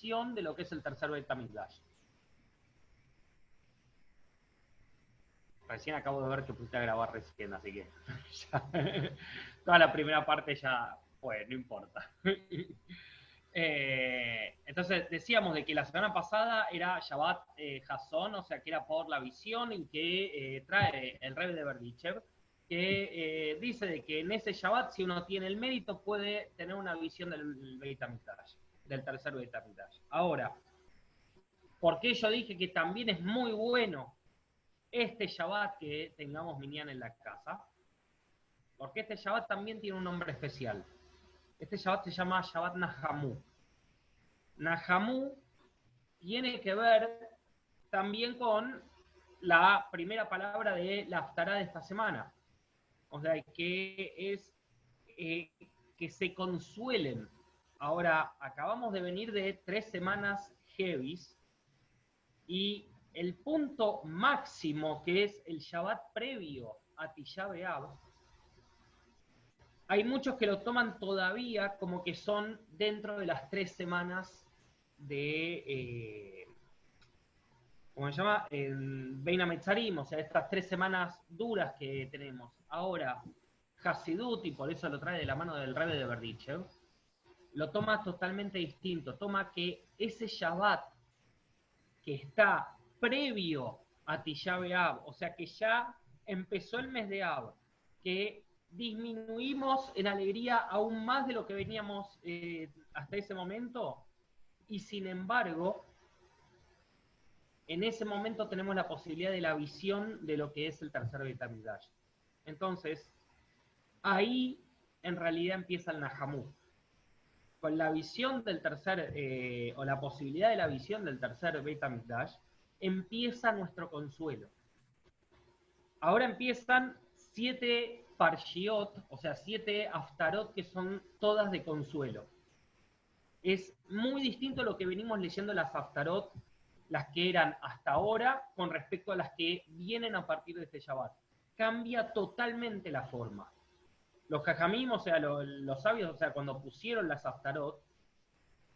de lo que es el tercer Beit HaMikdash. Recién acabo de ver que puse a grabar recién, así que toda la primera parte ya fue, no importa. Eh, entonces decíamos de que la semana pasada era Shabbat eh, o sea que era por la visión en que eh, trae el rey de Berdichev, que eh, dice de que en ese Shabbat, si uno tiene el mérito, puede tener una visión del Beit del tercer Beit Ahora, ¿por qué yo dije que también es muy bueno este Shabbat que tengamos Minyan en la casa? Porque este Shabbat también tiene un nombre especial. Este Shabbat se llama Shabbat Nahamu. Nahamu tiene que ver también con la primera palabra de la Aftará de esta semana. O sea, que es eh, que se consuelen. Ahora, acabamos de venir de tres semanas heavies y el punto máximo que es el Shabbat previo a Tisha hay muchos que lo toman todavía como que son dentro de las tres semanas de, eh, ¿cómo se llama? Beina Metzarim, o sea, estas tres semanas duras que tenemos. Ahora, Hasidut, y por eso lo trae de la mano del Rebe de Berdichev, lo toma totalmente distinto. Toma que ese Shabbat que está previo a Tisha B'Av, o sea que ya empezó el mes de Av, que disminuimos en alegría aún más de lo que veníamos eh, hasta ese momento y sin embargo, en ese momento tenemos la posibilidad de la visión de lo que es el tercer Betamidash. Entonces, ahí en realidad empieza el Nahamu. Con la visión del tercer, eh, o la posibilidad de la visión del tercer Betamidash, empieza nuestro consuelo. Ahora empiezan siete parshiot, o sea, siete aftarot que son todas de consuelo. Es muy distinto lo que venimos leyendo las aftarot, las que eran hasta ahora, con respecto a las que vienen a partir de este Shabbat. Cambia totalmente la forma. Los jajamim, o sea, los, sabios, o sea, cuando pusieron las aftarot,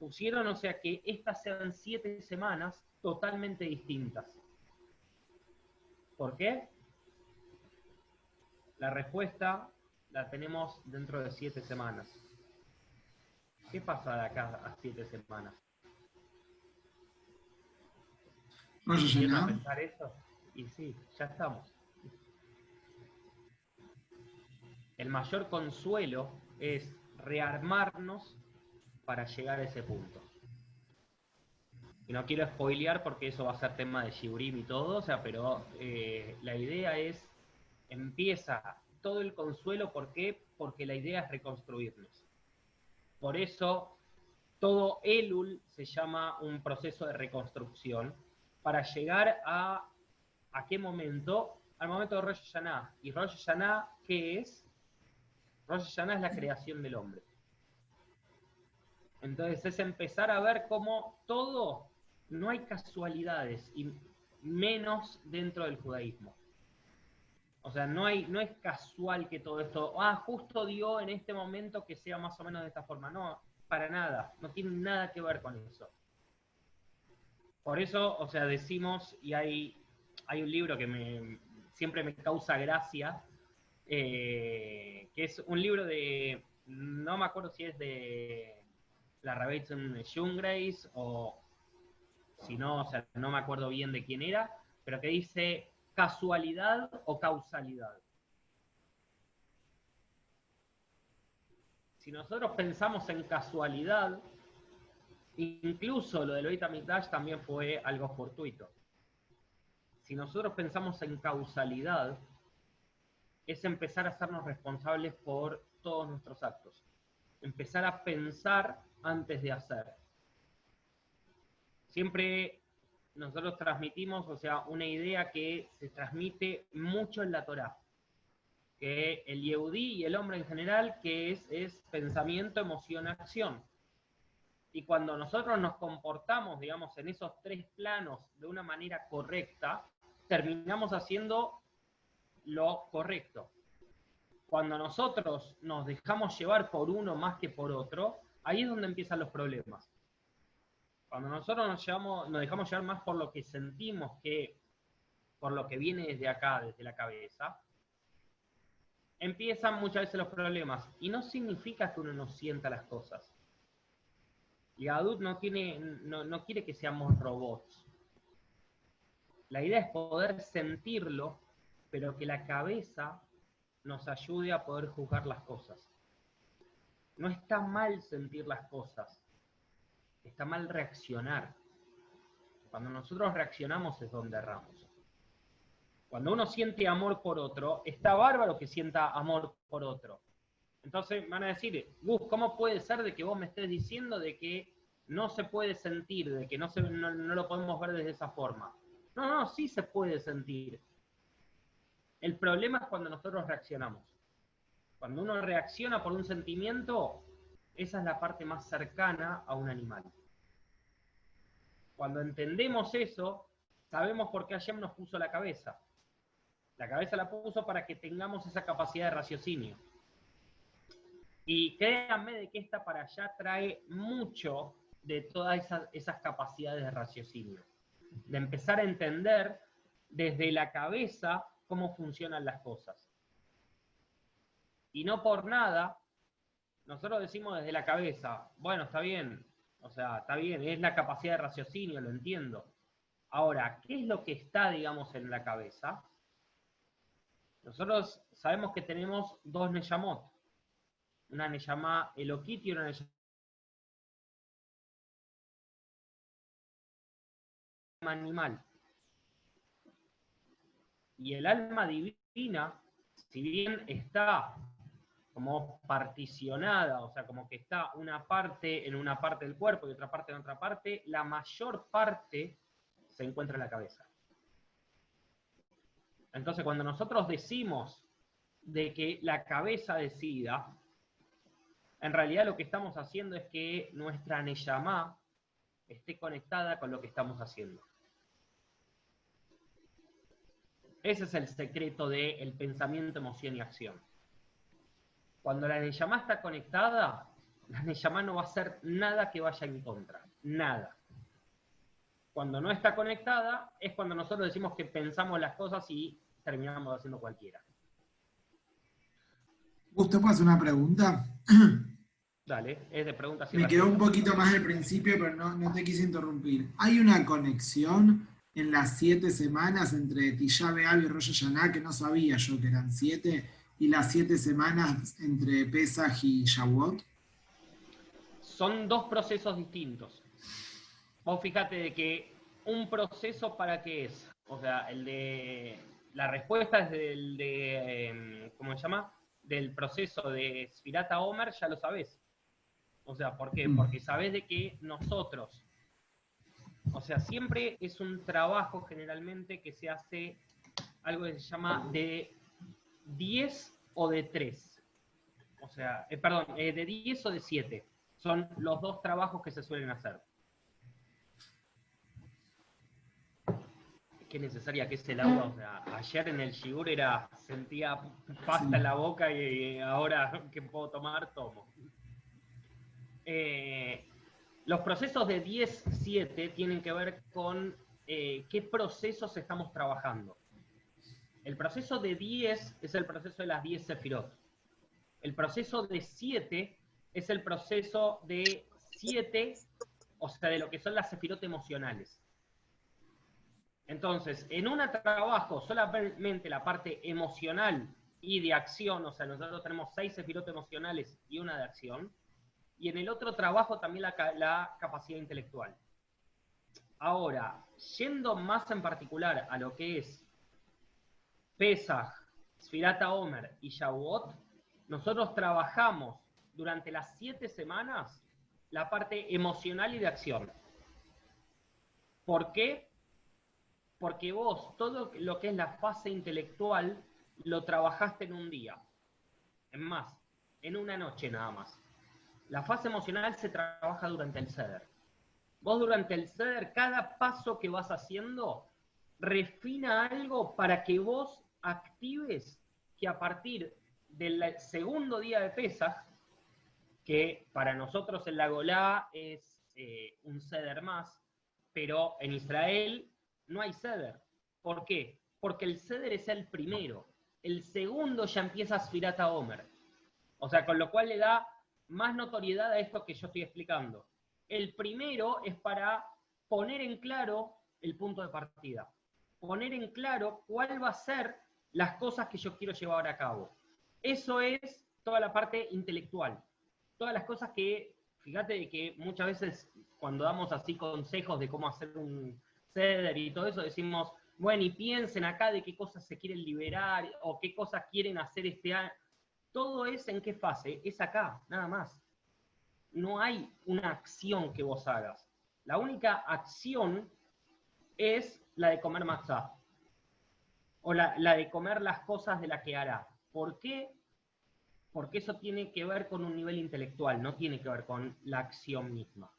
pusieron, o sea, que estas sean siete semanas totalmente distintas. ¿Por qué? La respuesta la tenemos dentro de siete semanas. ¿Qué pasa de acá a siete semanas? No sé pensar eso? Y sí, ya estamos. El mayor consuelo es rearmarnos para llegar a ese punto. Y no quiero spoilear porque eso va a ser tema de Shiburim y todo, o sea, pero eh, la idea es empieza todo el consuelo, ¿por qué? Porque la idea es reconstruirnos. Por eso todo Elul se llama un proceso de reconstrucción para llegar a ¿a qué momento? Al momento de Rosh Hashanah. ¿Y Rosh Hashanah qué es? Rosh Hashanah es la creación del hombre. Entonces es empezar a ver cómo todo, no hay casualidades, y menos dentro del judaísmo. O sea, no, hay, no es casual que todo esto, ah, justo dio en este momento que sea más o menos de esta forma. No, para nada, no tiene nada que ver con eso. Por eso, o sea, decimos, y hay, hay un libro que me, siempre me causa gracia, eh, que es un libro de, no me acuerdo si es de la Rebbetzin Grace o si no, o sea, no me acuerdo bien de quién era, pero que dice casualidad o causalidad. Si nosotros pensamos en casualidad, incluso lo del Beit HaMikdash también fue algo fortuito. Si nosotros pensamos en causalidad, es empezar a hacernos responsables por todos nuestros actos. Empezar a pensar antes de hacer. Siempre nosotros transmitimos, o sea, una idea que se transmite mucho en la Torah, que el Yehudí y el hombre en general, que es, es pensamiento, emoción, acción. Y cuando nosotros nos comportamos, digamos, en esos tres planos de una manera correcta, terminamos haciendo lo correcto. Cuando nosotros nos dejamos llevar por uno más que por otro, ahí es donde empiezan los problemas. Cuando nosotros nos, nos dejamos llevar más por lo que sentimos que por lo que viene desde acá, desde la cabeza, empiezan muchas veces los problemas. Y no significa que uno no sienta las cosas. Y no, no quiere que seamos robots. La idea es poder sentirlo, pero que la cabeza nos ayude a poder juzgar las cosas. No está mal sentir las cosas, está mal reaccionar. Cuando nosotros reaccionamos es donde erramos. Cuando uno siente amor por otro, está bárbaro que sienta amor por otro. Entonces van a decir, Gus, ¿cómo puede ser de que vos me estés diciendo de que no se puede sentir, de que no, se, no, lo podemos ver desde esa forma? No, no, sí se puede sentir. El problema es cuando nosotros reaccionamos. Cuando uno reacciona por un sentimiento, esa es la parte más cercana a un animal. Cuando entendemos eso, sabemos por qué Hashem nos puso la cabeza. La cabeza la puso para que tengamos esa capacidad de raciocinio. Y créanme de que esta para allá trae mucho de todas esas, esas capacidades de raciocinio. De empezar a entender desde la cabeza cómo funcionan las cosas. Y no por nada, nosotros decimos desde la cabeza, bueno, está bien, o sea, está bien, es la capacidad de raciocinio, lo entiendo. Ahora, ¿qué es lo que está, digamos, en la cabeza? Nosotros sabemos que tenemos dos Neyamot. Una Neyamá Elokit y una Neyamá animal. Y el alma divina, si bien está como particionada, o sea, como que está una parte en una parte del cuerpo y otra parte en otra parte, la mayor parte se encuentra en la cabeza. Entonces, cuando nosotros decimos de que la cabeza decida, en realidad lo que estamos haciendo es que nuestra Neyamá esté conectada con lo que estamos haciendo. Ese es el secreto del pensamiento, emoción y acción. Cuando la Neyamá está conectada, la Neyamá no va a hacer nada que vaya en contra. Nada. Cuando no está conectada, es cuando nosotros decimos que pensamos las cosas y terminamos haciendo cualquiera. ¿Usted puede hacer una pregunta? Dale, es de preguntas. Me quedó un poquito más al principio, pero no, no, te quise interrumpir. ¿Hay una conexión en las siete semanas entre Tisha B'Av y Rosh Hashanah, que no sabía yo que eran siete, y las siete semanas entre Pesach y Shavuot? Son dos procesos distintos. Vos fíjate de que un proceso para qué es. O sea, el de la respuesta es del de, em, ¿cómo se llama? Del proceso de Spirata Omer, ya lo sabes. O sea, ¿por qué? Mm. Porque sabes de que nosotros, o sea, siempre es un trabajo generalmente que se hace algo que se llama de 10 o de 3. O sea, eh, perdón, eh, de 10 o de 7. Son los dos trabajos que se suelen hacer. qué necesaria que es el agua. O sea, ayer en el Shigur era, sentía pasta en la boca y ahora que puedo tomar, tomo. Eh, los procesos de 10-7 tienen que ver con eh, qué procesos estamos trabajando. El proceso de 10 es el proceso de las 10 sefirot. El proceso de 7 es el proceso de 7, o sea, de lo que son las sefirot emocionales. Entonces, en un trabajo solamente la parte emocional y de acción, o sea, nosotros tenemos seis sefirotes emocionales y una de acción, y en el otro trabajo también la, capacidad intelectual. Ahora, yendo más en particular a lo que es Pesach, Sfirata Omer y Shavuot, nosotros trabajamos durante las siete semanas la parte emocional y de acción. ¿Por qué? porque vos todo lo que es la fase intelectual lo trabajaste en un día. Es más, en una noche nada más. La fase emocional se trabaja durante el ceder. Vos durante el ceder, cada paso que vas haciendo, refina algo para que vos actives que a partir del segundo día de Pesaj, que para nosotros en la Golá es eh, un ceder más, pero en Israel no hay ceder. ¿Por qué? Porque el ceder es el primero. El segundo ya empieza Sfirata Omer. O sea, con lo cual le da más notoriedad a esto que yo estoy explicando. El primero es para poner en claro el punto de partida. Poner en claro cuál va a ser las cosas que yo quiero llevar a cabo. Eso es toda la parte intelectual. Todas las cosas que, fíjate que muchas veces cuando damos así consejos de cómo hacer un ceder y todo eso, decimos, bueno, y piensen acá de qué cosas se quieren liberar o qué cosas quieren hacer este año. Todo es en qué fase, es acá, nada más. No hay una acción que vos hagas. La única acción es la de comer matzá. O la, de comer las cosas de la que hará. ¿Por qué? Porque eso tiene que ver con un nivel intelectual, no tiene que ver con la acción misma.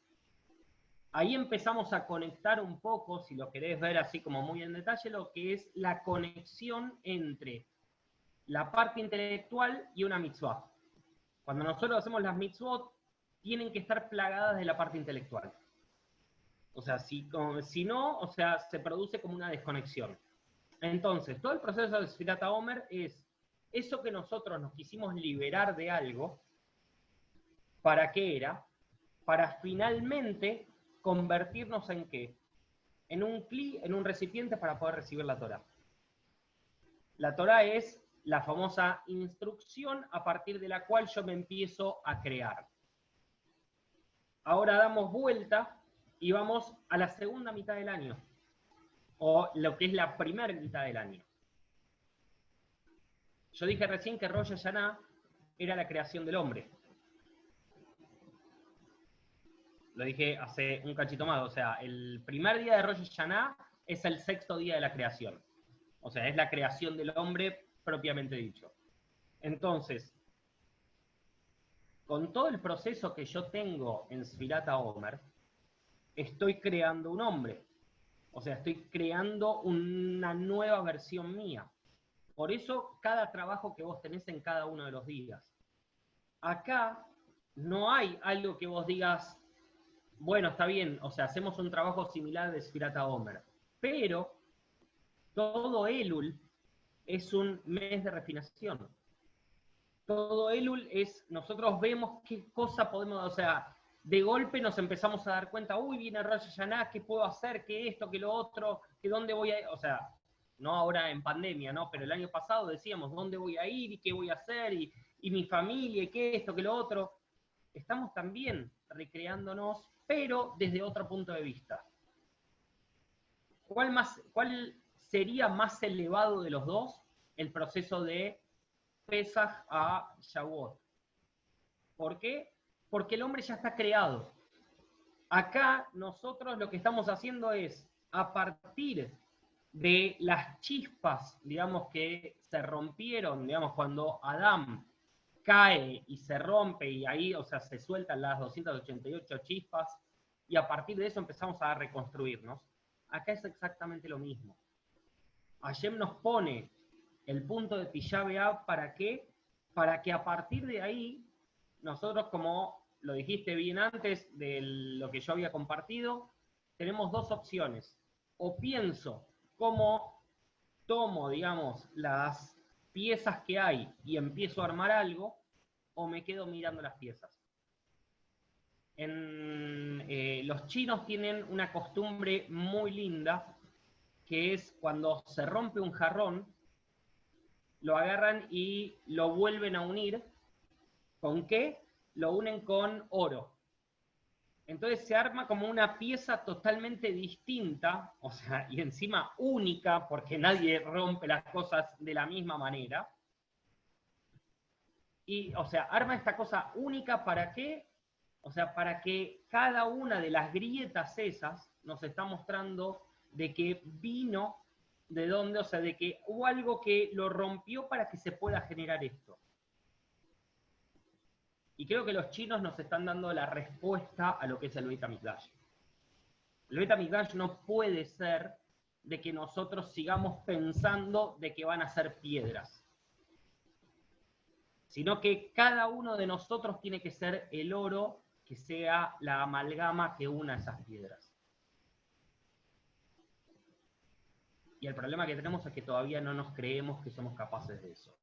Ahí empezamos a conectar un poco, si lo querés ver así como muy en detalle, lo que es la conexión entre la parte intelectual y una mitzvah. Cuando nosotros hacemos las mitzvot, tienen que estar plagadas de la parte intelectual. O sea, si, si no, o sea, se produce como una desconexión. Entonces, todo el proceso de Sfirata Omer es eso que nosotros nos quisimos liberar de algo, ¿para qué era? Para finalmente convertirnos en qué? En un cli, en un recipiente para poder recibir la Torah. La Torah es la famosa instrucción a partir de la cual yo me empiezo a crear. Ahora damos vuelta y vamos a la segunda mitad del año, o lo que es la primera mitad del año. Yo dije recién que Rosh Hashanah era la creación del hombre. Lo dije hace un cachito más, o sea, el primer día de Rosh Hashanah es el sexto día de la creación. O sea, es la creación del hombre propiamente dicho. Entonces, con todo el proceso que yo tengo en Sfirata Omer, estoy creando un hombre. O sea, estoy creando una nueva versión mía. Por eso, cada trabajo que vos tenés en cada uno de los días. Acá no hay algo que vos digas, bueno, está bien, o sea, hacemos un trabajo similar de Sfirata Omer, pero todo Elul es un mes de refinación. Todo Elul es, nosotros vemos qué cosa podemos, o sea, de golpe nos empezamos a dar cuenta, uy, viene Rosh Hashanah, ¿qué puedo hacer? ¿Qué esto? ¿Qué lo otro? ¿Qué dónde voy a ir? O sea, no ahora en pandemia, ¿no? Pero el año pasado decíamos, ¿dónde voy a ir? ¿Y qué voy a hacer? ¿Y, y mi familia? ¿Y qué esto? ¿Qué lo otro? Estamos también recreándonos, pero desde otro punto de vista. ¿Cuál, más, cuál sería más elevado de los dos el proceso de Pesach a Shavuot. ¿Por qué? Porque el hombre ya está creado. Acá nosotros lo que estamos haciendo es, a partir de las chispas, digamos, que se rompieron, digamos, cuando Adán cae y se rompe y ahí, o sea, se sueltan las 288 chispas y a partir de eso empezamos a reconstruirnos. Acá es exactamente lo mismo. Hashem nos pone el punto de Tisha ¿para qué? Para que a partir de ahí, nosotros, como lo dijiste bien antes de lo que yo había compartido, tenemos dos opciones. O pienso cómo tomo, digamos, las piezas que hay y empiezo a armar algo, o me quedo mirando las piezas. En, eh, los chinos tienen una costumbre muy linda que es cuando se rompe un jarrón, lo agarran y lo vuelven a unir. ¿Con qué? Lo unen con oro. Entonces se arma como una pieza totalmente distinta, o sea, y encima única, porque nadie rompe las cosas de la misma manera. Y, o sea, arma esta cosa única para qué? O sea, para que cada una de las grietas esas nos está mostrando de que vino de dónde, o sea, de que hubo algo que lo rompió para que se pueda generar esto. Y creo que los chinos nos están dando la respuesta a lo que es el Beta Mikdash. El Beta Mikdash no puede ser de que nosotros sigamos pensando de que van a ser piedras, sino que cada uno de nosotros tiene que ser el oro que sea la amalgama que una esas piedras. Y el problema que tenemos es que todavía no nos creemos que somos capaces de eso.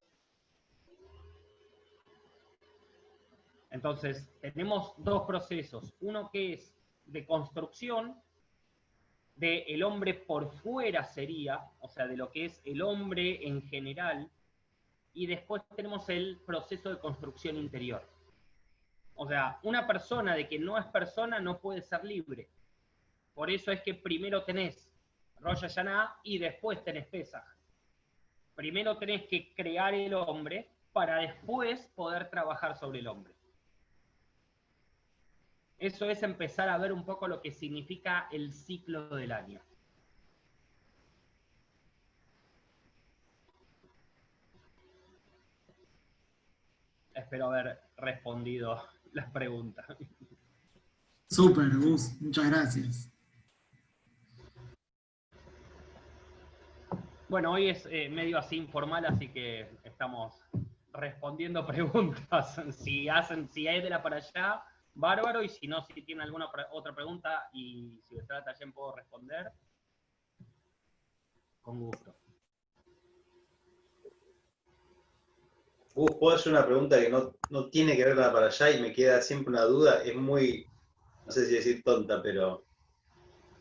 Entonces, tenemos dos procesos. Uno que es de construcción, de el hombre por fuera sería, o sea, de lo que es el hombre en general, y después tenemos el proceso de construcción interior. O sea, una persona de que no es persona no puede ser libre. Por eso es que primero tenés Rosh Hashanah y después tenés Pesach. Primero tenés que crear el hombre para después poder trabajar sobre el hombre. Eso es empezar a ver un poco lo que significa el ciclo del año. Espero haber respondido las preguntas. Súper, Gus, muchas gracias. Bueno, hoy es eh, medio así informal, así que estamos respondiendo preguntas. Si hacen, si hay de la para allá, bárbaro, y si no, si tiene alguna otra pregunta y si está también puedo responder, con gusto. Uh, puedo hacer una pregunta que no, tiene que ver la para allá y me queda siempre una duda, es muy, no sé si decir tonta, pero...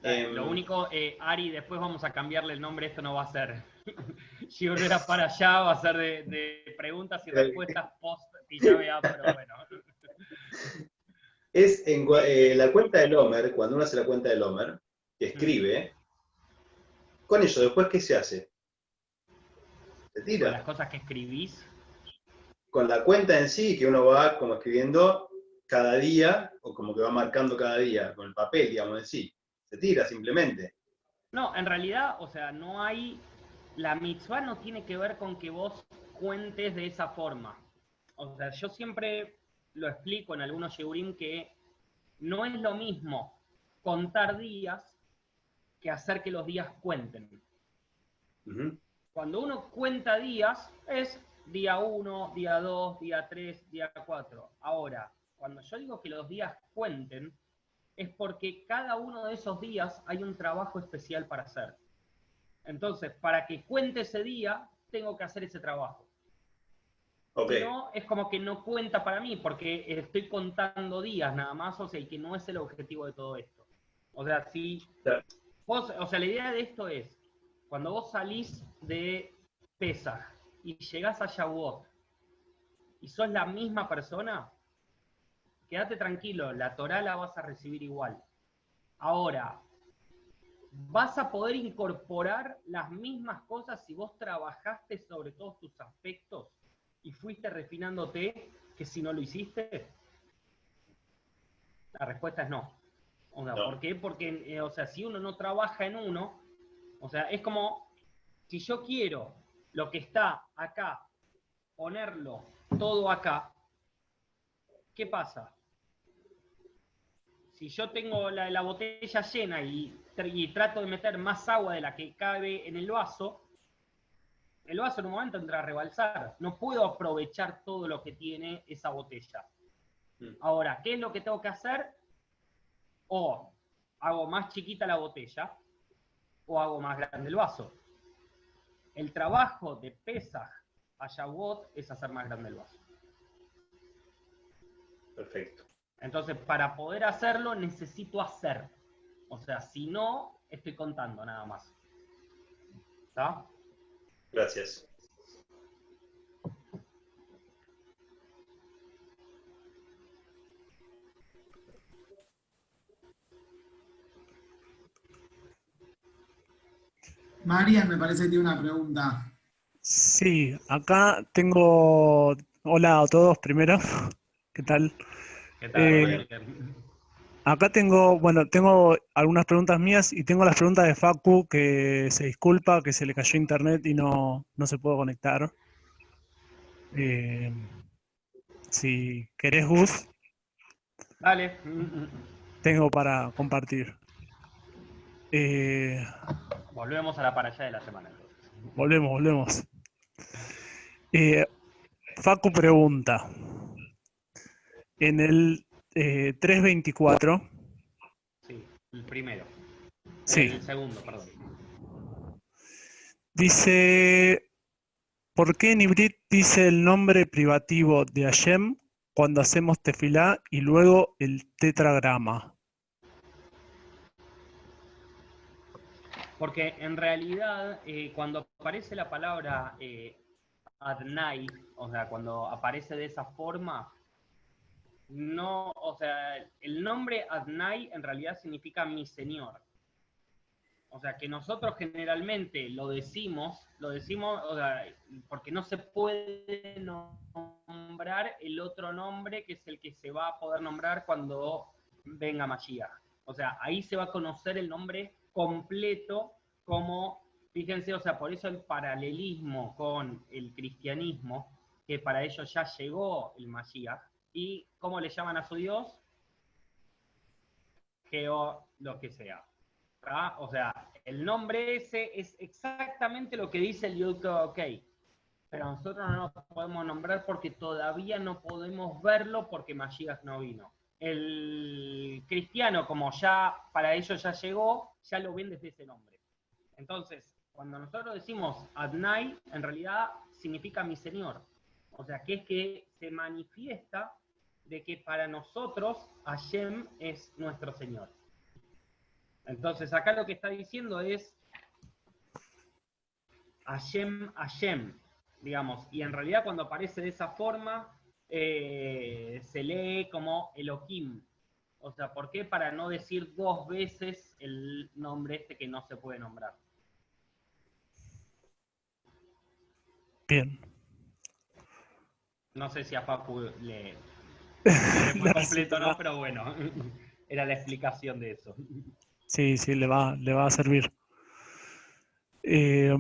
Em, lo único, eh, Ari, después vamos a cambiarle el nombre, esto no va a ser si era para allá, va a ser de, preguntas y respuestas post vea, pero bueno. es en eh, la cuenta del Homer, cuando uno hace la cuenta del Homer, que escribe, con eso, después, ¿qué se hace? Se tira. Con las cosas que escribís. Con la cuenta en sí, que uno va como escribiendo cada día, o como que va marcando cada día, con el papel, digamos, en sí. Se tira simplemente. No, en realidad, o sea, no hay. La mitzvah no tiene que ver con que vos cuentes de esa forma. O sea, yo siempre lo explico en algunos Yehurim que no es lo mismo contar días que hacer que los días cuenten. Cuando uno cuenta días, es día 1, día 2, día 3, día 4. Ahora, cuando yo digo que los días cuenten, es porque cada uno de esos días hay un trabajo especial para hacer. Entonces, para que cuente ese día, tengo que hacer ese trabajo. No, es como que no cuenta para mí, porque estoy contando días nada más, o sea, y que no es el objetivo de todo esto. O sea, si vos, o sea, la idea de esto es, cuando vos salís de Pesach y llegás a Shavuot y sos la misma persona, quédate tranquilo, la Torah la vas a recibir igual. Ahora, vas a poder incorporar las mismas cosas si vos trabajaste sobre todos tus aspectos y fuiste refinándote que si no lo hiciste? La respuesta es no. O sea, ¿Por qué? Porque, eh, o sea, si uno no trabaja en uno, o sea, es como si yo quiero lo que está acá, ponerlo todo acá, ¿qué pasa? Si yo tengo la, la botella llena y, y trato de meter más agua de la que cabe en el vaso, el vaso en un momento entra a rebalsar. No puedo aprovechar todo lo que tiene esa botella. Mm. Ahora, ¿qué es lo que tengo que hacer? O hago más chiquita la botella o hago más grande el vaso. El trabajo de Pesach a Shavuot es hacer más grande el vaso. Perfecto. Entonces, para poder hacerlo, necesito hacer. O sea, si no, estoy contando nada más. ¿Está? Gracias. María, me parece que tiene una pregunta. Sí, acá tengo. Hola a todos primero. ¿Qué tal? ¿Qué tal? Eh, Acá tengo, bueno, tengo algunas preguntas mías y tengo las preguntas de Facu que se disculpa, que se le cayó internet y no, se pudo conectar. Eh, si querés, Gus. Dale. Tengo para compartir. Eh, volvemos a la para allá de la semana. Volvemos, volvemos. Eh, Facu pregunta. En el eh, 3.24. Sí, el primero. Sí. El segundo, perdón. Dice, ¿por qué en Ibrit dice el nombre privativo de Hashem cuando hacemos tefilá y luego el tetragrama? Porque en realidad, eh, cuando aparece la palabra eh, Adnai, o sea, cuando aparece de esa forma, no, o sea, el nombre Adnai en realidad significa mi señor. O sea, que nosotros generalmente lo decimos, lo decimos, o sea, porque no se puede nombrar el otro nombre que es el que se va a poder nombrar cuando venga Mashiach. O sea, ahí se va a conocer el nombre completo como, fíjense, o sea, por eso el paralelismo con el cristianismo, que para ellos ya llegó el Mashiach, y cómo le llaman a su Dios, Geo, lo que sea. O sea, el nombre ese es exactamente lo que dice el Yud OK. Pero nosotros no lo podemos nombrar porque todavía no podemos verlo porque Mashiach no vino. El cristiano, como ya para ellos ya llegó, ya lo ven desde ese nombre. Entonces, cuando nosotros decimos Adnai, en realidad significa mi Señor. O sea, que es que se manifiesta de que para nosotros Hashem es nuestro Señor. Entonces, acá lo que está diciendo es Hashem, Hashem, digamos, y en realidad cuando aparece de esa forma, eh, se lee como Elohim. O sea, ¿por qué? Para no decir dos veces el nombre este que no se puede nombrar. Bien. No sé si a Facu le, La completo no, pero bueno, era la explicación de eso. Sí, sí, le va, le va a servir. Eh,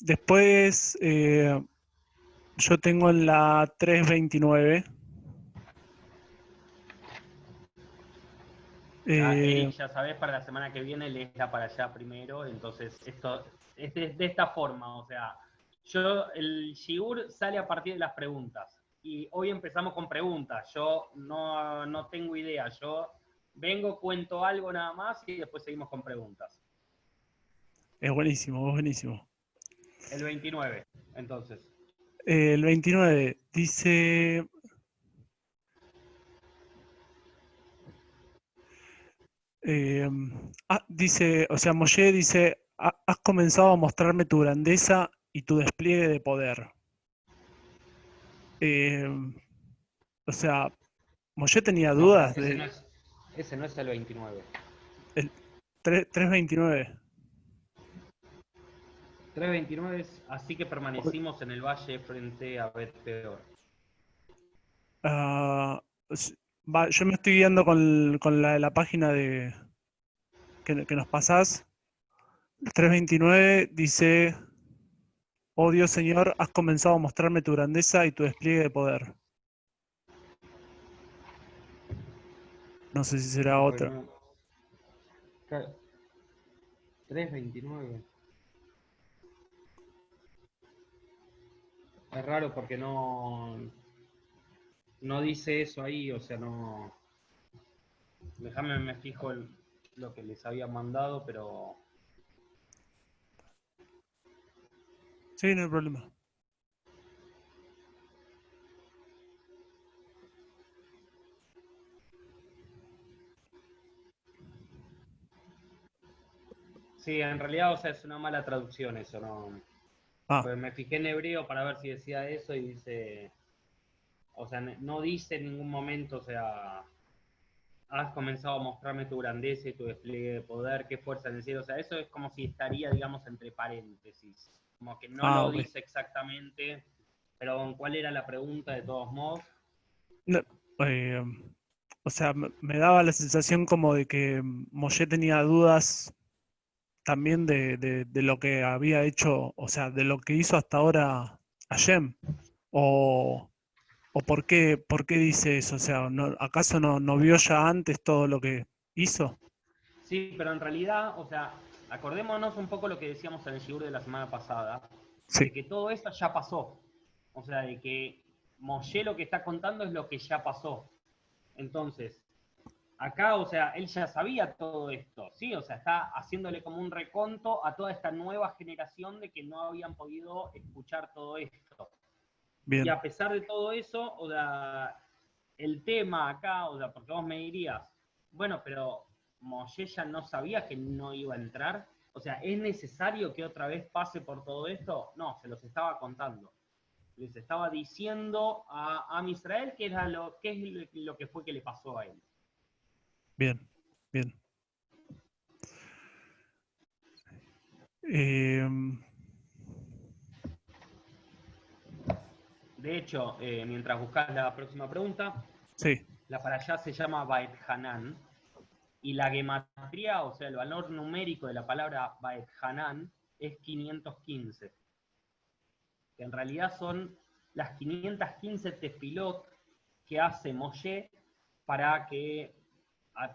después, eh, yo tengo en la 329. Ah, eh, ya sabes, para la semana que viene leesla para allá primero, entonces esto es de, de esta forma, o sea, yo, el Shiur sale a partir de las preguntas, y hoy empezamos con preguntas, yo no, no tengo idea, yo vengo, cuento algo nada más y después seguimos con preguntas. es buenísimo, es buenísimo. El 29, entonces. Eh, el 29 dice. eh, ah, dice, o sea, Moshe dice, "Ha- has comenzado a mostrarme tu grandeza y tu despliegue de poder. Eh, o sea, Moshe tenía No, dudas ese, de no es, ese no es el 29. tre- 329. 329 es así que permanecimos en el valle frente a Bet Peor. Ah, yo me estoy guiando con, con la, la página de que, que nos pasás. 329 dice, oh Dios Señor, has comenzado a mostrarme tu grandeza y tu despliegue de poder. No sé si será otra. Bueno, claro. 329. Es raro porque no no dice eso ahí, o sea, no Déjame me fijo el- lo que les había mandado, pero Sí, no hay problema. sí, en realidad, o sea, es una mala traducción eso, no. Ah, Pues me fijé en hebreo para ver si decía eso y dice, o sea, no dice en ningún momento, o sea, has comenzado a mostrarme tu grandeza y tu despliegue de poder, qué fuerza en el cielo, o sea, eso es como si estaría, digamos, entre paréntesis, como que no Ah, lo dice exactamente, pero ¿cuál era la pregunta de todos modos? eh, o sea, me, daba la sensación como de que Moshe tenía dudas también de, de- de lo que había hecho, o sea, de lo que hizo hasta ahora Hashem. O, o por qué, por qué dice eso, o sea, no- ¿acaso no, no vio ya antes todo lo que hizo? Sí, pero en realidad, o sea, acordémonos un poco lo que decíamos en el Shigur de la semana pasada, Sí, de que todo eso ya pasó. O sea, de que Moshe lo que está contando es lo que ya pasó. Entonces, acá, o sea, él ya sabía todo esto, ¿sí? O sea, está haciéndole como un reconto a toda esta nueva generación de que no habían podido escuchar todo esto. Bien. Y a pesar de todo eso, o sea, el tema acá, o sea, porque vos me dirías, bueno, pero Moshe ya no sabía que no iba a entrar. O sea, ¿es necesario que otra vez pase por todo esto? No, se los estaba contando. Les estaba diciendo a, a Israel qué era lo, qué es lo que fue que le pasó a él. Bien, bien. Em, De hecho, eh, mientras buscas la próxima pregunta, sí, la para allá se llama Baet Hanan y la gematría, o sea, el valor numérico de la palabra Baet es 515. Que en realidad son las 515 tefilot que hace Moshe para que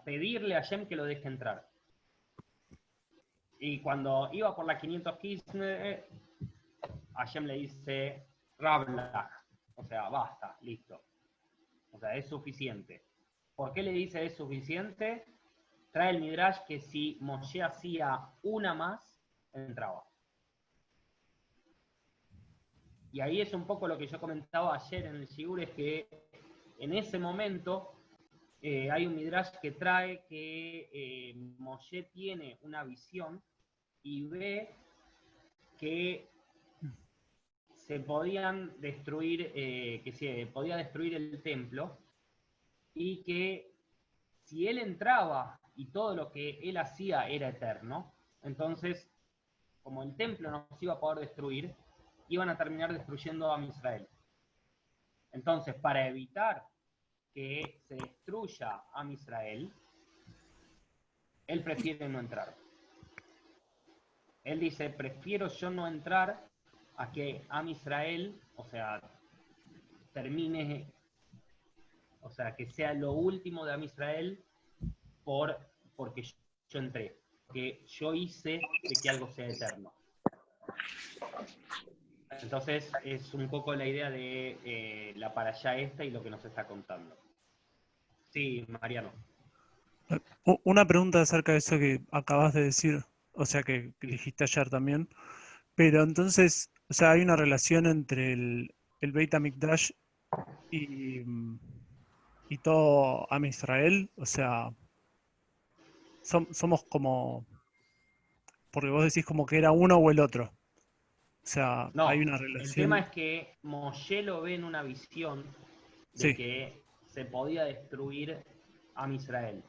pedirle a Shem que lo deje entrar. Y cuando iba por la 515, Hashem le dice Rablach, o sea, basta, listo. O sea, es suficiente. ¿Por qué le dice es suficiente? Trae el Midrash que si Moshe hacía una más, entraba. Y ahí es un poco lo que yo comentaba ayer en el Shigur, es que en ese momento eh, hay un Midrash que trae que eh, Moshe tiene una visión y ve que se podían destruir, eh, que se podía destruir el templo y que si él entraba y todo lo que él hacía era eterno, entonces, como el templo no se iba a poder destruir, iban a terminar destruyendo a Israel. Entonces, para evitar que se destruya a Israel, él prefiere no entrar. Él dice, prefiero yo no entrar a que Am Israel, o sea, termine, o sea, que sea lo último de Am Israel por, porque yo entré, que yo hice de que algo sea eterno. Entonces es un poco la idea de eh, la para allá esta y lo que nos está contando. Sí, Mariano. una pregunta acerca de eso que acabas de decir, o sea, que, dijiste ayer también. Pero entonces, o sea, hay una relación entre el, el Beit y, y todo Am Israel, o sea, som- somos como, porque vos decís como que era uno o el otro. O sea, No, hay una El relación. tema es que Moshe lo ve en una visión de Sí. que se podía destruir a Israel.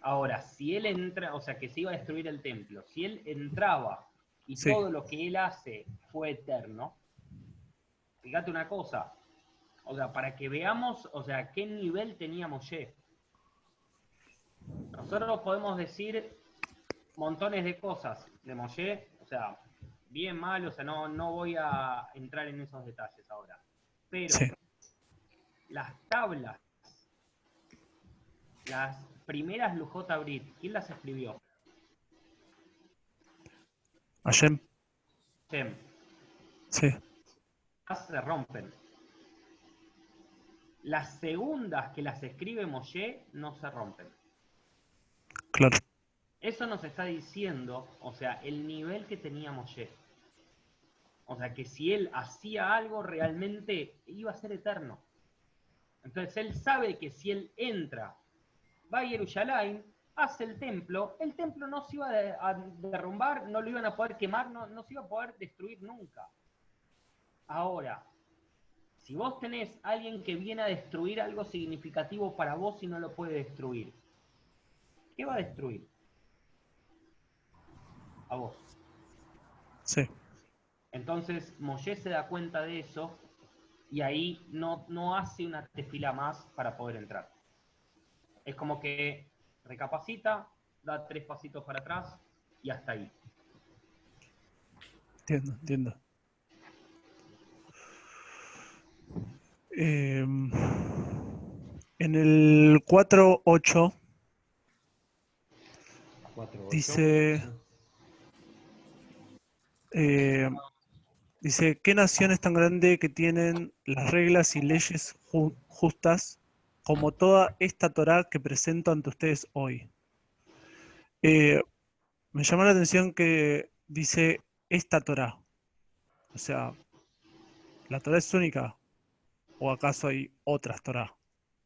Ahora, si él entra, o sea, que se iba a destruir el templo, si él entraba y Sí. todo lo que él hace fue eterno, fíjate una cosa, o sea, para que veamos, o sea, qué nivel tenía Moshe. Nosotros podemos decir montones de cosas de Moshe, o sea, bien mal, o sea, no, no voy a entrar en esos detalles ahora. Pero Sí. las tablas, las primeras Lujot Abrit, ¿quién las escribió? Hashem, Shem. sí, Las se rompen. Las segundas que las escribe Moshe no se rompen. Eso nos está diciendo, o sea, el nivel que tenía Moshe. O sea, que si él hacía algo realmente iba a ser eterno. Entonces él sabe que si él entra, va a Jerusalén, hace el templo, el templo no se iba a de- a derrumbar, no lo iban a poder quemar, no, no se iba a poder destruir nunca. Ahora, si vos tenés alguien que viene a destruir algo significativo para vos y no lo puede destruir, ¿qué va a destruir? A vos. Sí, Entonces Moshe se da cuenta de eso y ahí no, no hace una tefila más para poder entrar. Es como que recapacita, da tres pasitos para atrás y hasta ahí. entiendo, entiendo. Em, en el 4.8 dice, eh, dice, ¿qué nación es tan grande que tienen las reglas y leyes ju- justas como toda esta Torá que presento ante ustedes hoy. Eh, me llamó la atención que dice esta Torá. O sea, ¿la Torá es única? ¿O acaso hay otras Torá?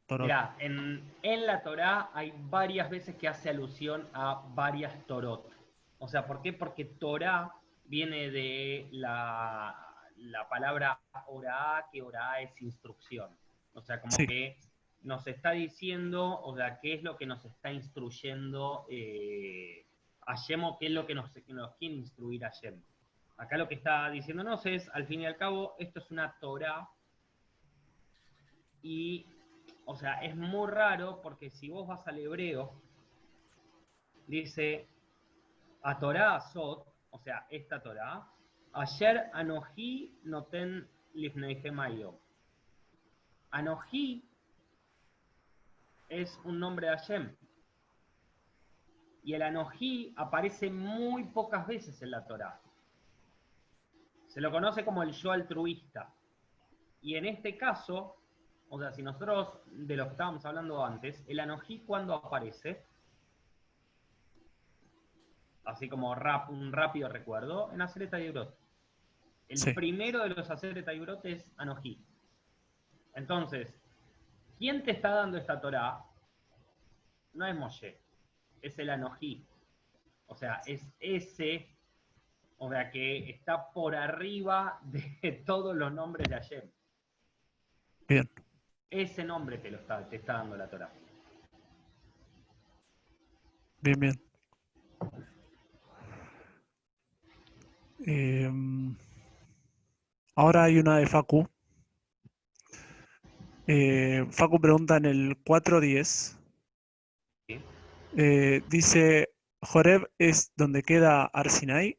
Torot. Mirá, en, en la Torá hay varias veces que hace alusión a varias Torot. O sea, ¿por qué? Porque Torá viene de la, la palabra orá, que orá es instrucción. O sea, como Sí. que nos está diciendo, o sea, qué es lo que nos está instruyendo eh, Hashem o qué es lo que nos, que nos quiere instruir Hashem. Acá lo que está diciéndonos es, al fin y al cabo, esto es una Torah y, o sea, es muy raro porque si vos vas al hebreo, dice, a Torah Sot, o sea, esta Torah, ayer Anoji noten lifneihem hayom. Anoji es un nombre de Hashem. Y el Anoji aparece muy pocas veces en la Torah. Se lo conoce como el yo altruista. Y en este caso, o sea, si nosotros de lo que estábamos hablando antes, el Anoji cuando aparece, así como rap, un rápido recuerdo, en Acereta y Eurot. El Sí. primero de los Acereta y es Anoji. Entonces, ¿quién te está dando esta Torah? No es Moshe, es el Anoji. O sea, es ese, o sea, que está por arriba de todos los nombres de Hashem. Bien, Ese nombre te lo está, te está dando la Torah. bien, bien. Em, ahora hay una de Facu. Eh, Facu pregunta en el 4.10. Sí. Eh, dice, Joreb es donde queda Arsinai.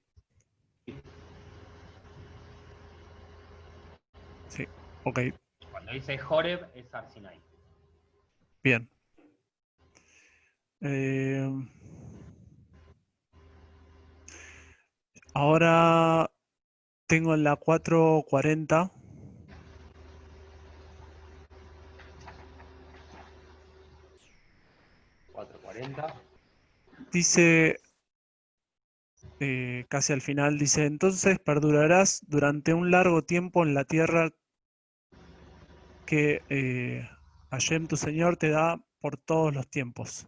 Sí, ok, Cuando dice Horeb es Arsinai. bien. Eh, ahora tengo en la 440. 440. Dice, eh, casi al final, dice, entonces perdurarás durante un largo tiempo en la tierra que eh, Hashem tu Señor te da por todos los tiempos.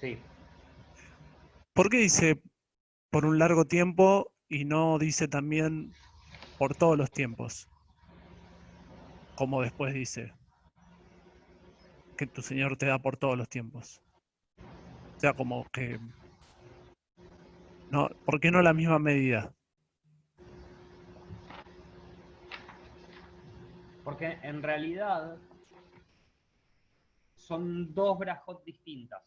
Sí. ¿Por qué dice por un largo tiempo y no dice también por todos los tiempos? Como después dice que tu Señor te da por todos los tiempos. O sea, como que... No, ¿por qué no la misma medida? Porque en realidad son dos brajot distintas.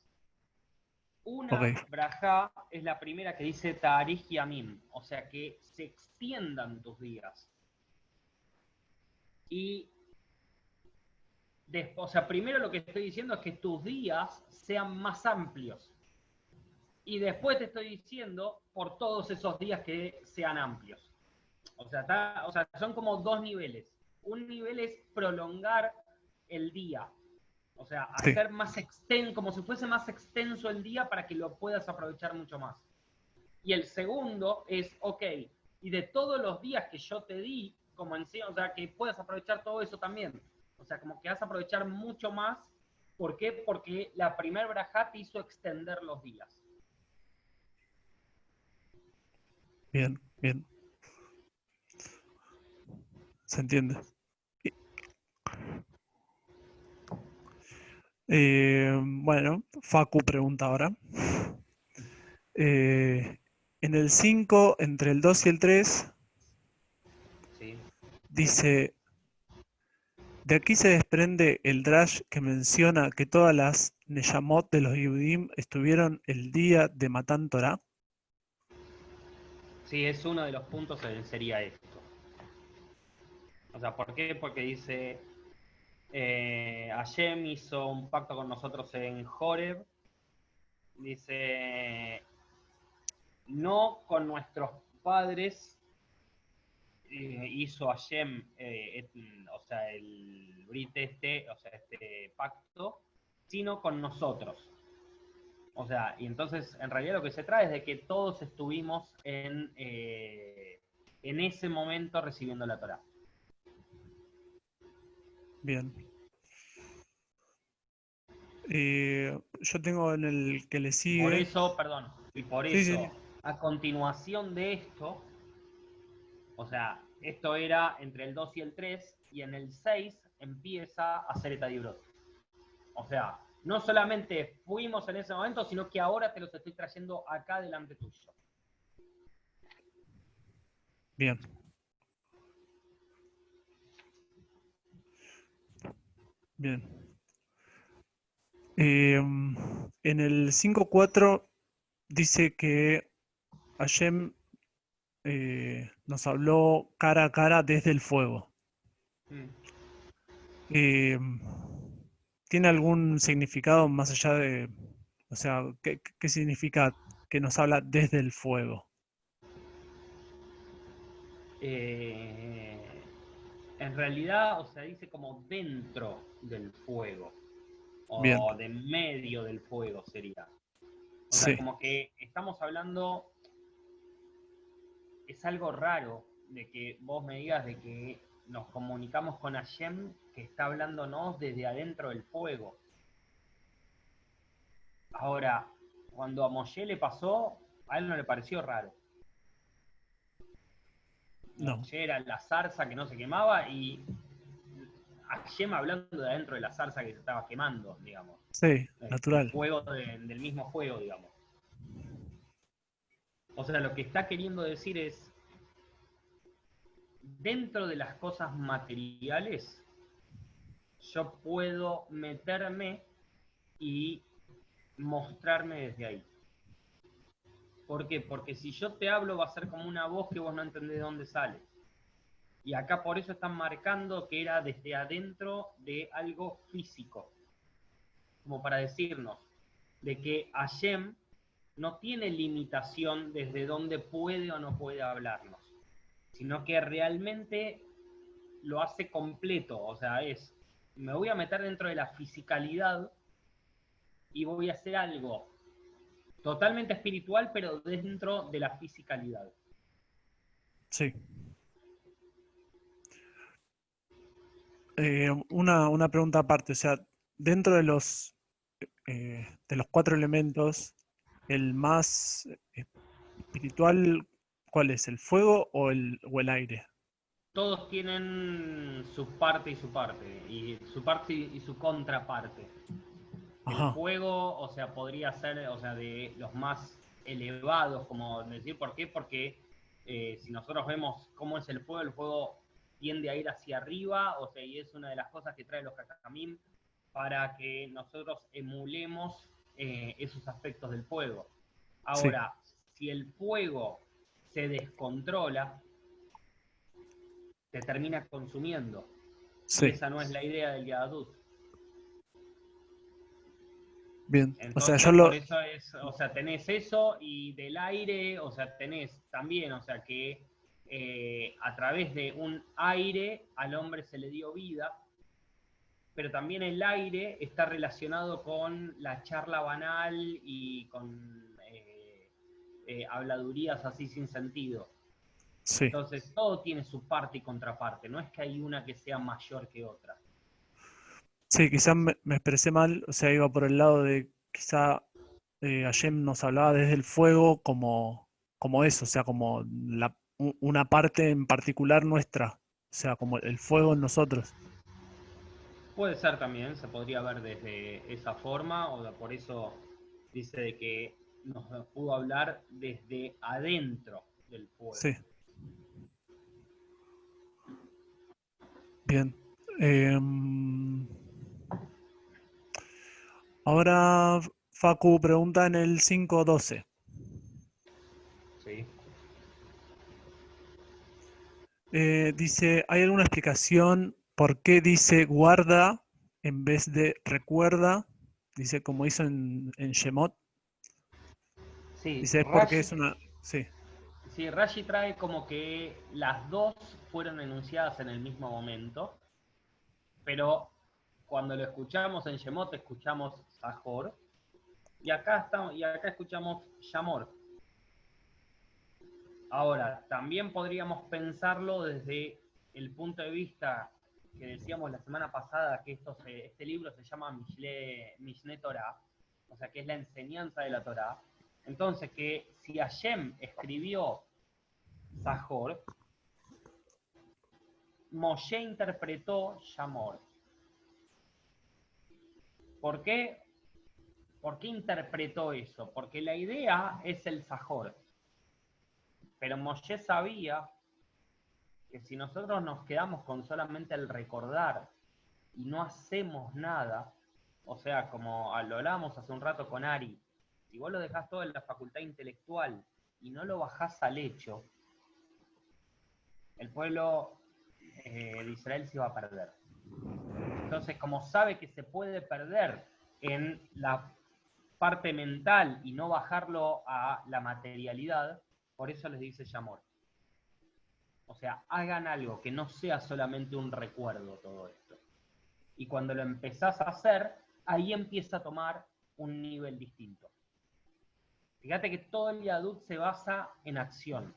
Una braja es la primera que dice Tarij y Amim, o sea que se extiendan tus días. Y después, o sea, primero lo que estoy diciendo es que tus días sean más amplios. Y después te estoy diciendo por todos esos días que sean amplios. O sea, está- o sea, son como dos niveles. Un nivel es prolongar el día. O sea, Sí. hacer más extenso, como si fuese más extenso el día para que lo puedas aprovechar mucho más. Y el segundo es, ok, y de todos los días que yo te di, como en sí, o sea, que puedas aprovechar todo eso también. O sea, como que vas a aprovechar mucho más. ¿Por qué? Porque la primer braja te hizo extender los días. Bien, bien. ¿Se entiende? Eh, bueno, Facu pregunta ahora. Eh, en el 5, entre el 2 y el 3, ¿sí? dice, de aquí se desprende el drash que menciona que todas las Neyamot de los Yehudim estuvieron el día de Matan Torah. Sí, es uno de los puntos, eh, sería esto. O sea, ¿por qué? Porque dice, eh, Hashem hizo un pacto con nosotros en Horeb. Dice, no con nuestros padres, eh, hizo Hashem, eh, o sea, el Brit este, o sea, este pacto, sino con nosotros. O sea, y entonces en realidad lo que se trae es de que todos estuvimos en, eh, en ese momento recibiendo la Torah. Bien. Eh, yo tengo en el que le sigue. Por eso, perdón, y por Sí, eso, sí. a continuación de esto, o sea, esto era entre el 2 y el 3, y en el 6 empieza a hacer Etadibrot. O sea, no solamente fuimos en ese momento, sino que ahora te los estoy trayendo acá delante tuyo. Bien. Bien. Eh, en el 5.4 dice que Hashem eh, nos habló cara a cara desde el fuego. Eh, ¿Tiene algún significado más allá de, o sea, qué, qué significa que nos habla desde el fuego? Eh, en realidad, o sea, dice como dentro del fuego. O Bien. de medio del fuego sería. O sea, como que estamos hablando. Es algo raro de que vos me digas de que nos comunicamos con Hashem que está hablándonos desde adentro del fuego. Ahora, cuando a Moshe le pasó, a él no le pareció raro. No. Era la zarza que no se quemaba y Hashem hablando de adentro de la zarza que se estaba quemando, digamos. Sí, Eh, natural. Fuego de- del mismo fuego, digamos. O sea, lo que está queriendo decir es, dentro de las cosas materiales, yo puedo meterme y mostrarme desde ahí. ¿Por qué? Porque si yo te hablo va a ser como una voz que vos no entendés de dónde sale. Y acá por eso están marcando que era desde adentro de algo físico. Como para decirnos de que Hashem no tiene limitación desde dónde puede o no puede hablarnos, sino que realmente lo hace completo. O sea, es, me voy a meter dentro de la fisicalidad y voy a hacer algo totalmente espiritual, pero dentro de la fisicalidad. Sí. Eh, una, una pregunta aparte, o sea, dentro de los eh, de los cuatro elementos, el más espiritual, ¿cuál es? ¿El fuego o el, o el aire? Todos tienen su parte y su parte, y su parte y su contraparte. El Ajá, fuego, o sea, podría ser, o sea, de los más elevados, como decir, ¿por qué? Porque eh, si nosotros vemos cómo es el fuego, el fuego tiende a ir hacia arriba, o sea, y es una de las cosas que trae los Kakamim para que nosotros emulemos eh, esos aspectos del fuego. Ahora, si el fuego se descontrola, te termina consumiendo. sí, Esa no es la idea del Yadut. Bien. O sea, por eso es, o sea, tenés eso y del aire, o sea, tenés también, o sea, que eh, a través de un aire al hombre se le dio vida, pero también el aire está relacionado con la charla banal y con eh, eh, habladurías así sin sentido. Sí, Entonces, todo tiene su parte y contraparte, no es que hay una que sea mayor que otra. Sí, quizás me, me expresé mal, o sea, iba por el lado de quizá eh, Hashem nos hablaba desde el fuego como, como eso, o sea, como la, una parte en particular nuestra, o sea, como el fuego en nosotros. Puede ser también, se podría ver desde esa forma, o de- por eso dice de que nos pudo hablar desde adentro del fuego. Sí. Bien. Em, ahora Facu pregunta en el 5.12. Sí. Eh, dice, ¿hay alguna explicación por qué dice guarda en vez de recuerda? Dice como hizo en, en Shemot. Sí, Dice, es porque es una... Sí, Sí, Rashi trae como que las dos fueron enunciadas en el mismo momento, pero cuando lo escuchamos en Shemot escuchamos Sahor, y acá, estamos, y acá escuchamos Shamor. Ahora, también podríamos pensarlo desde el punto de vista que decíamos la semana pasada, que esto este libro se llama Mishle, Torah, o sea, que es la enseñanza de la Torah. Entonces, que si Hashem escribió Sahor, Moshe interpretó Shamor. ¿Por qué? ¿Por qué interpretó eso? Porque la idea es el Sahor. Pero Moshe sabía que si nosotros nos quedamos con solamente el recordar y no hacemos nada, o sea, como lo hablamos hace un rato con Ari, si vos lo dejás todo en la facultad intelectual y no lo bajás al hecho, el pueblo eh, de Israel se va a perder. Entonces, como sabe que se puede perder en la parte mental y no bajarlo a la materialidad, por eso les dice Yamor. O sea, hagan algo que no sea solamente un recuerdo todo esto. Y cuando lo empezás a hacer, ahí empieza a tomar un nivel distinto. Fíjate que todo el Yadut se basa en acción.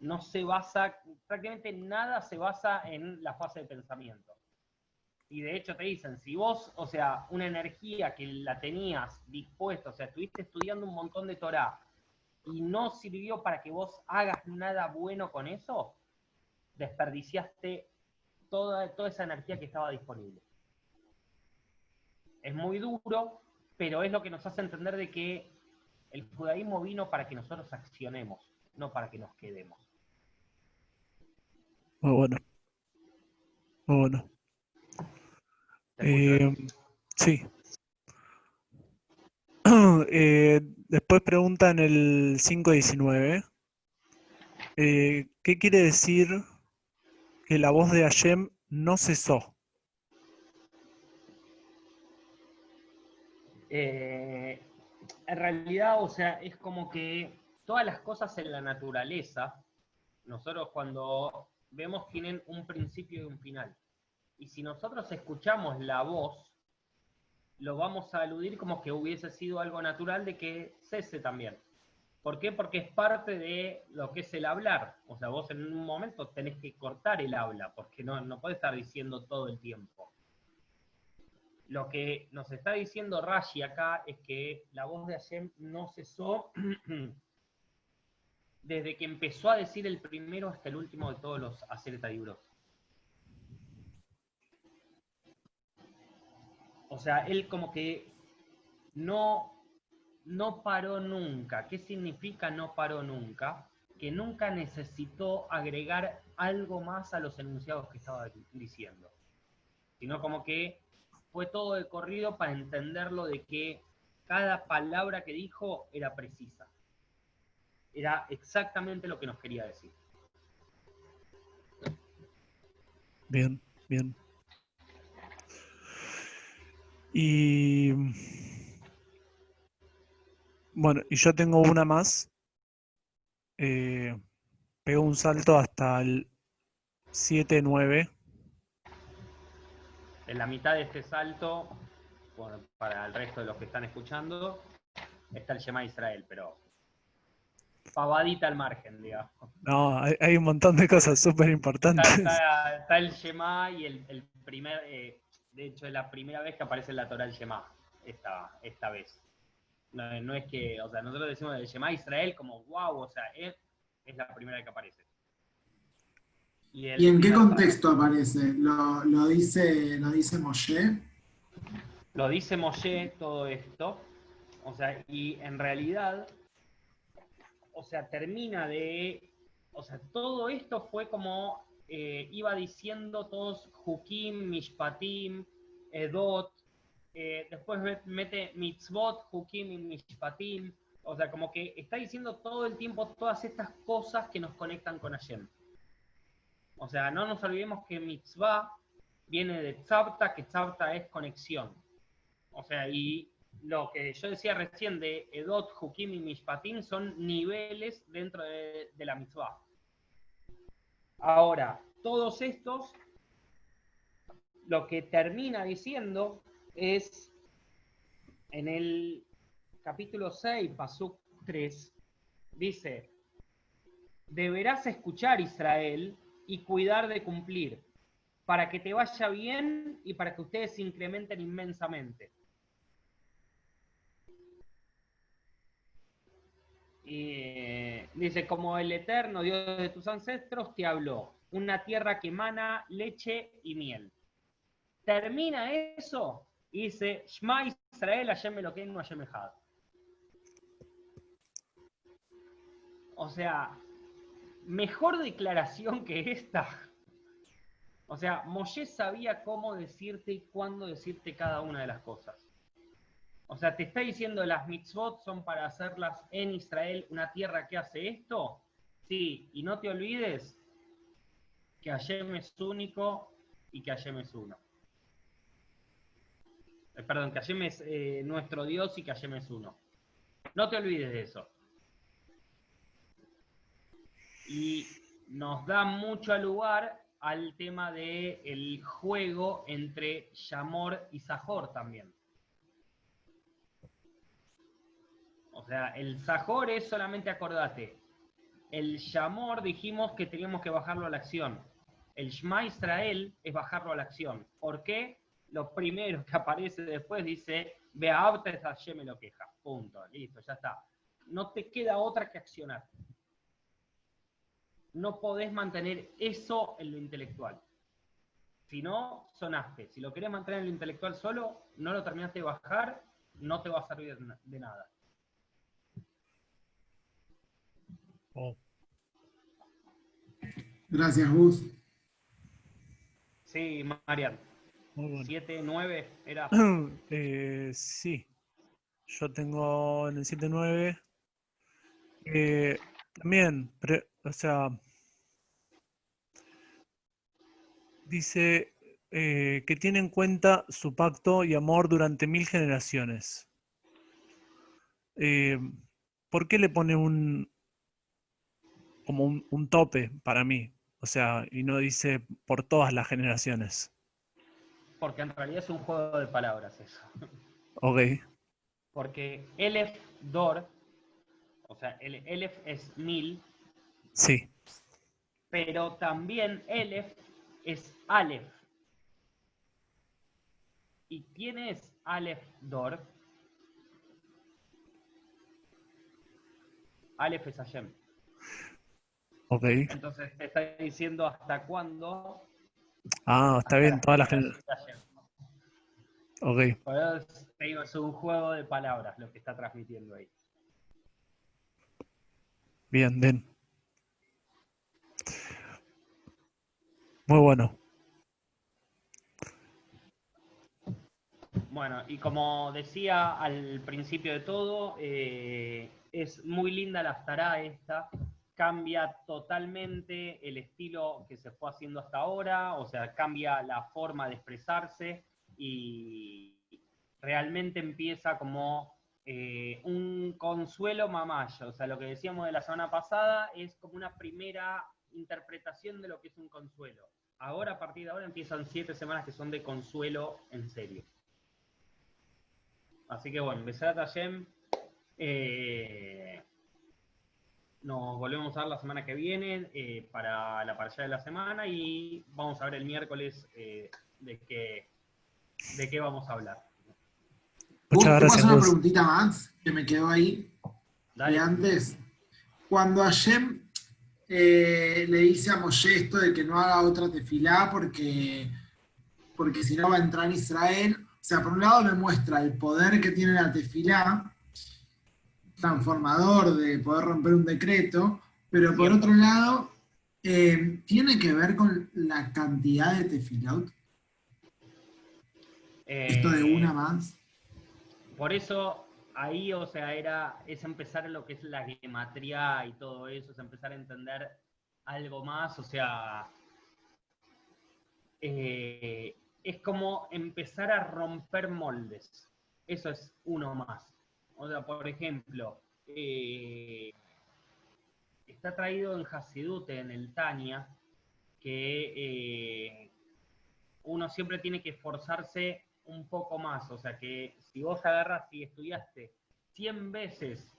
No se basa, prácticamente nada se basa en la fase de pensamiento. Y de hecho te dicen, si vos, o sea, una energía que la tenías dispuesta, o sea, estuviste estudiando un montón de Torah y no sirvió para que vos hagas nada bueno con eso, desperdiciaste toda, toda esa energía que estaba disponible. Es muy duro, pero es lo que nos hace entender de que el judaísmo vino para que nosotros accionemos, no para que nos quedemos. Muy bueno. Muy bueno. Eh, sí. Eh, después preguntan el 519. Eh, ¿Qué quiere decir que la voz de Hashem no cesó. Eh, en realidad, o sea, es como que todas las cosas en la naturaleza, nosotros cuando vemos tienen un principio y un final. Y si nosotros escuchamos la voz, lo vamos a aludir como que hubiese sido algo natural de que cese también. ¿Por qué? Porque es parte de lo que es el hablar. O sea, vos en un momento tenés que cortar el habla, porque no, no podés estar diciendo todo el tiempo. Lo que nos está diciendo Rashi acá es que la voz de Hashem no cesó desde que empezó a decir el primero hasta el último de todos los Aseret libros. O sea, él como que no no paró nunca. ¿Qué significa no paró nunca? Que nunca necesitó agregar algo más a los enunciados que estaba diciendo. Sino como que fue todo de corrido para entenderlo de que cada palabra que dijo era precisa. Era exactamente lo que nos quería decir. Bien, bien. Y bueno, y yo tengo una más. Eh, pego un salto hasta el 7-9. En la mitad de este salto, bueno, para el resto de los que están escuchando, está el Shema Israel, pero pavadita al margen, digamos. No, hay, un montón de cosas súper importantes. Está, el Shema y el, primer, eh, de hecho es la primera vez que aparece en la Torah el Shema, esta, esta vez. No, es que, o sea, nosotros decimos el Shema Israel como wow, o sea, es, es la primera que aparece. ¿Y, en qué contexto aparece? ¿Lo, dice, ¿Lo dice Moshe? Lo dice Moshe todo esto. O sea, y en realidad, o sea, termina de. O sea, todo esto fue como eh, iba diciendo todos Hukim, Mishpatim, Edot, eh, después mete mitzvot, hukim y mishpatim, o sea, como que está diciendo todo el tiempo todas estas cosas que nos conectan con Hashem. O sea, no nos olvidemos que mitzvah viene de tzavta, que tzavta es conexión. O sea, y lo que yo decía recién de Edot, Hukim y Mishpatim son niveles dentro de, de la mitzvah. Ahora, todos estos, lo que termina diciendo es en el capítulo 6, Pasuk 3, dice, deberás escuchar Israel y cuidar de cumplir, para que te vaya bien y para que ustedes incrementen inmensamente. Eh, dice, como el eterno Dios de tus ancestros te habló, una tierra que emana leche y miel. Termina eso y dice, Shema Israel, Hashem Elokeinu, Hashem Echad. O sea, mejor declaración que esta. O sea, Moshe sabía cómo decirte y cuándo decirte cada una de las cosas. O sea, te está diciendo las mitzvot son para hacerlas en Israel, una tierra que hace esto. Sí, y no te olvides que Hashem es único y que Hashem es uno. Eh, perdón, que Hashem es eh, nuestro Dios y que Hashem es uno. No te olvides de eso. Y nos da mucho lugar al tema del el juego entre Yamor y Sajor también. O sea, el Sajor es solamente acordate. El Yamor dijimos que teníamos que bajarlo a la acción. El Shema Israel es bajarlo a la acción. ¿Por qué? Lo primero que aparece después dice, Vea Hashem me lo queja. Punto. Listo, ya está. No te queda otra que accionar. No podés mantener eso en lo intelectual. Si no, sonaste. Si lo querés mantener en lo intelectual solo, no lo terminaste de bajar, no te va a servir de nada. Oh. Gracias, Gus. Sí, Marian. 7, 9 era. Eh, sí. Yo tengo en el 7, 9. Eh, también, o sea, dice eh, que tiene en cuenta su pacto y amor durante mil generaciones. ¿Por qué le pone un, como un, tope para mí. O sea, y no dice por todas las generaciones. Porque en realidad es un juego de palabras eso. Ok. Porque Elef Dor, o sea, el Elef es mil. Sí. Pero también Elef es Aleph. ¿Y quién es Aleph Dor? Aleph es Hashem. Ok. Entonces te está diciendo hasta cuándo. Ah, está bien, todas las Ok. te digo, es un juego de palabras lo que está transmitiendo ahí. Bien, bien. Muy bueno. Bueno, y como decía al principio de todo, eh, es muy linda la estará esta, cambia totalmente el estilo que se fue haciendo hasta ahora, o sea, cambia la forma de expresarse y realmente empieza como eh, un consuelo mamayo. O sea, lo que decíamos de la semana pasada es como una primera interpretación de lo que es un consuelo. Ahora, a partir de ahora, empiezan siete semanas que son de consuelo en serio. Así que bueno, Besat Hashem. Eh, nos volvemos a ver la semana que viene eh, para la paralla de la semana y vamos a ver el miércoles eh, de, qué, de qué vamos a hablar. Muchas gracias. una preguntita más que me quedó ahí de antes. Cuando Hashem eh, le dice a Moshe esto de que no haga otra tefilá porque, porque si no va a entrar en Israel, o sea, por un lado le muestra el poder que tiene la tefilá, transformador de poder romper un decreto, pero por otro lado, eh, ¿tiene que ver con la cantidad de tefilaut? Esto de una eh, más. Por eso ahí, o sea, era, es empezar lo que es la gematría y todo eso, es empezar a entender algo más, o sea, eh, es como empezar a romper moldes eso es uno más. O sea, por ejemplo, eh, está traído en Hasidute, en el Tania, que eh, uno siempre tiene que esforzarse un poco más. O sea, que si vos agarras y estudiaste 100 veces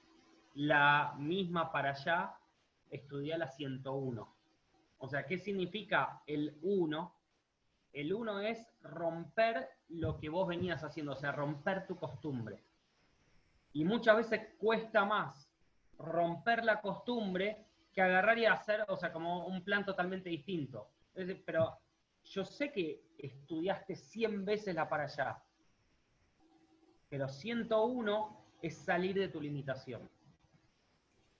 la misma para allá, estudia la 101. O sea, ¿qué significa el 1? El 1 es romper lo que vos venías haciendo, o sea, romper tu costumbre. Y muchas veces cuesta más romper la costumbre que agarrar y hacer, o sea, como un plan totalmente distinto. pero yo sé que estudiaste 100 veces la para allá, pero 101 es salir de tu limitación.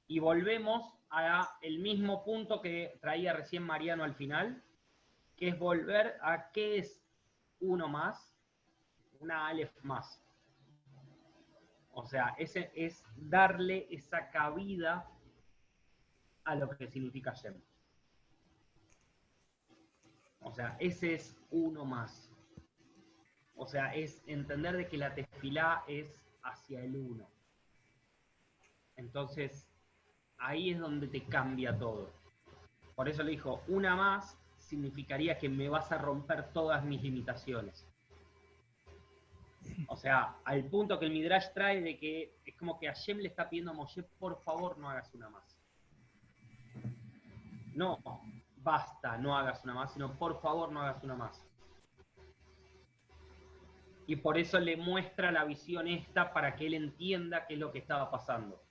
Y volvemos a el mismo punto que traía recién Mariano al final, que es volver a qué es uno más, una Aleph más. O sea, ese es darle esa cabida a lo que significa Shem. O sea, ese es uno más. O sea, es entender de que la tefilá es hacia el uno. Entonces, ahí es donde te cambia todo. Por eso le dijo, una más significaría que me vas a romper todas mis limitaciones. O sea, al punto que el Midrash trae de que es como que Hashem le está pidiendo a Moshe, por favor no hagas una más. No, basta, no hagas una más, sino por favor no hagas una más. Y por eso le muestra la visión esta para que él entienda qué es lo que estaba pasando.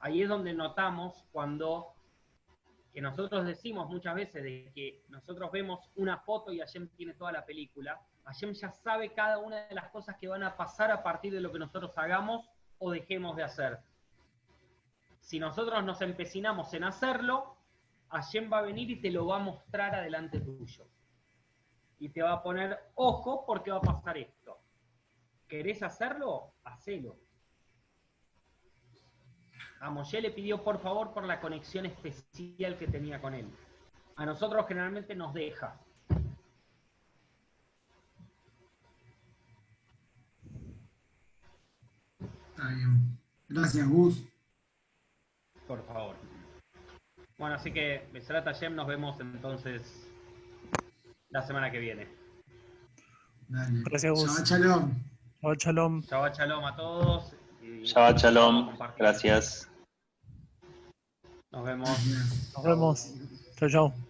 Ahí es donde notamos cuando que nosotros decimos muchas veces de que nosotros vemos una foto y Hashem tiene toda la película, Hashem ya sabe cada una de las cosas que van a pasar a partir de lo que nosotros hagamos o dejemos de hacer. Si nosotros nos empecinamos en hacerlo, Hashem va a venir y te lo va a mostrar adelante tuyo. Y te va a poner, ojo, porque va a pasar esto. ¿Querés hacerlo? Hacelo. A Moshe le pidió por favor por la conexión especial que tenía con él. A nosotros generalmente nos deja. Está bien. Gracias, Gus. Por favor. Bueno, así que, Besrat Hashem, nos vemos entonces la semana que viene. Dale. Gracias, Gus. Shabbat shalom. Shabbat shalom. Shabbat shalom a todos. y Shabbat shalom. Gracias. Nos vemos. Gracias. Nos vemos. Chao, chao.